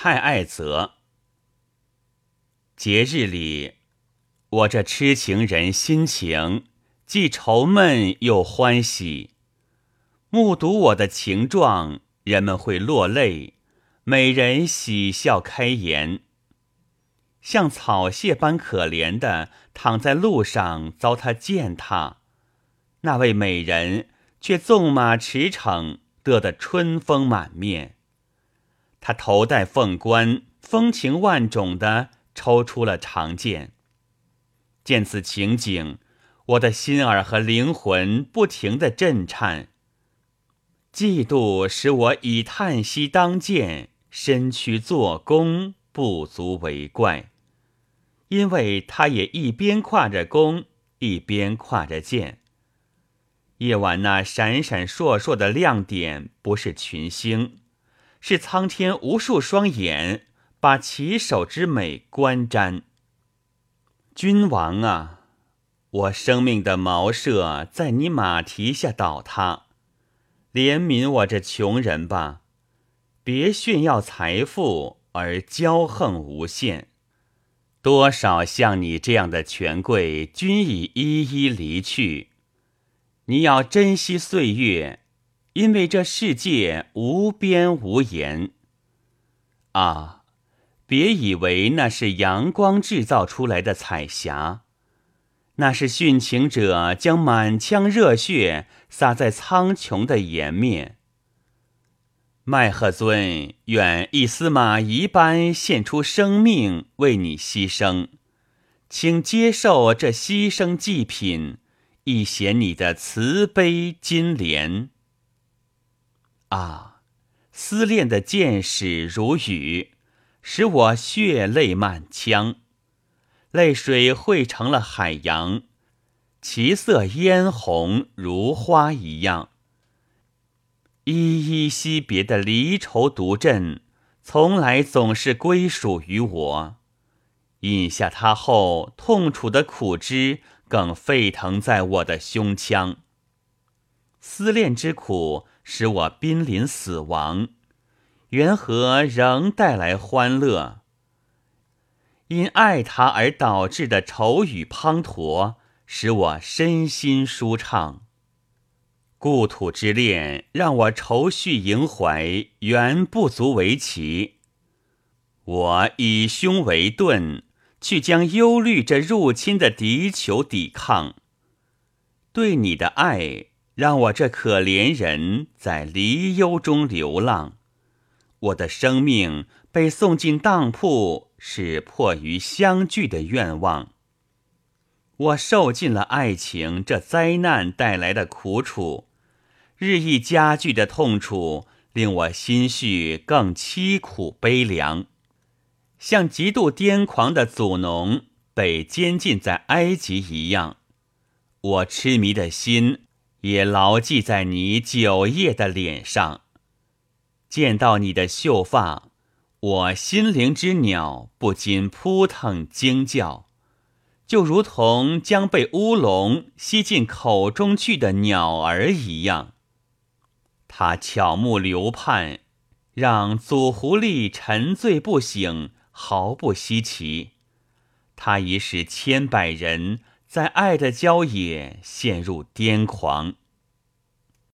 太爱泽。节日里，我这痴情人心情既愁闷又欢喜。目睹我的情状，人们会落泪，美人喜笑开颜。像草蟹般可怜的躺在路上遭他践踏，那位美人却纵马驰骋，得得春风满面。他头戴凤冠，风情万种的。抽出了长剑，见此情景，我的心儿和灵魂不停的震颤。嫉妒使我以叹息当剑，身躯做弓，不足为怪。因为他也一边挎着弓，一边挎着剑。夜晚那闪闪烁烁的亮点，不是群星，是苍天无数双眼。把骑手之美观瞻，君王啊，我生命的茅舍在你马蹄下倒塌，怜悯我这穷人吧，别炫耀财富而骄横无限。多少像你这样的权贵，均已一一离去。你要珍惜岁月，因为这世界无边无沿。啊！别以为那是阳光制造出来的彩霞，那是殉情者将满腔热血洒在苍穹的颜面。麦赫尊愿一司马懿般献出生命为你牺牲，请接受这牺牲祭品，以显你的慈悲金莲。啊，思恋的箭矢如雨。使我血泪满腔，泪水汇成了海洋，其色嫣红如花一样。依依惜别的离愁独振，从来总是归属于我。饮下它后，痛楚的苦汁更沸腾在我的胸腔。思恋之苦，使我濒临死亡。缘何仍带来欢乐？因爱他而导致的愁与滂沱，使我身心舒畅。故土之恋让我愁绪萦怀，原不足为奇。我以胸为盾，去将忧虑这入侵的敌酋抵抗。对你的爱，让我这可怜人在离忧中流浪。我的生命被送进当铺，是迫于相聚的愿望。我受尽了爱情这灾难带来的苦楚，日益加剧的痛楚令我心绪更凄苦悲凉，像极度癫狂的祖农被监禁在埃及一样。我痴迷的心也牢记在你酒液的脸上。见到你的秀发，我心灵之鸟不禁扑腾惊叫，就如同将被乌龙吸进口中去的鸟儿一样。他巧目流盼，让祖狐狸沉醉不醒，毫不稀奇。他已使千百人在爱的郊野陷入癫狂。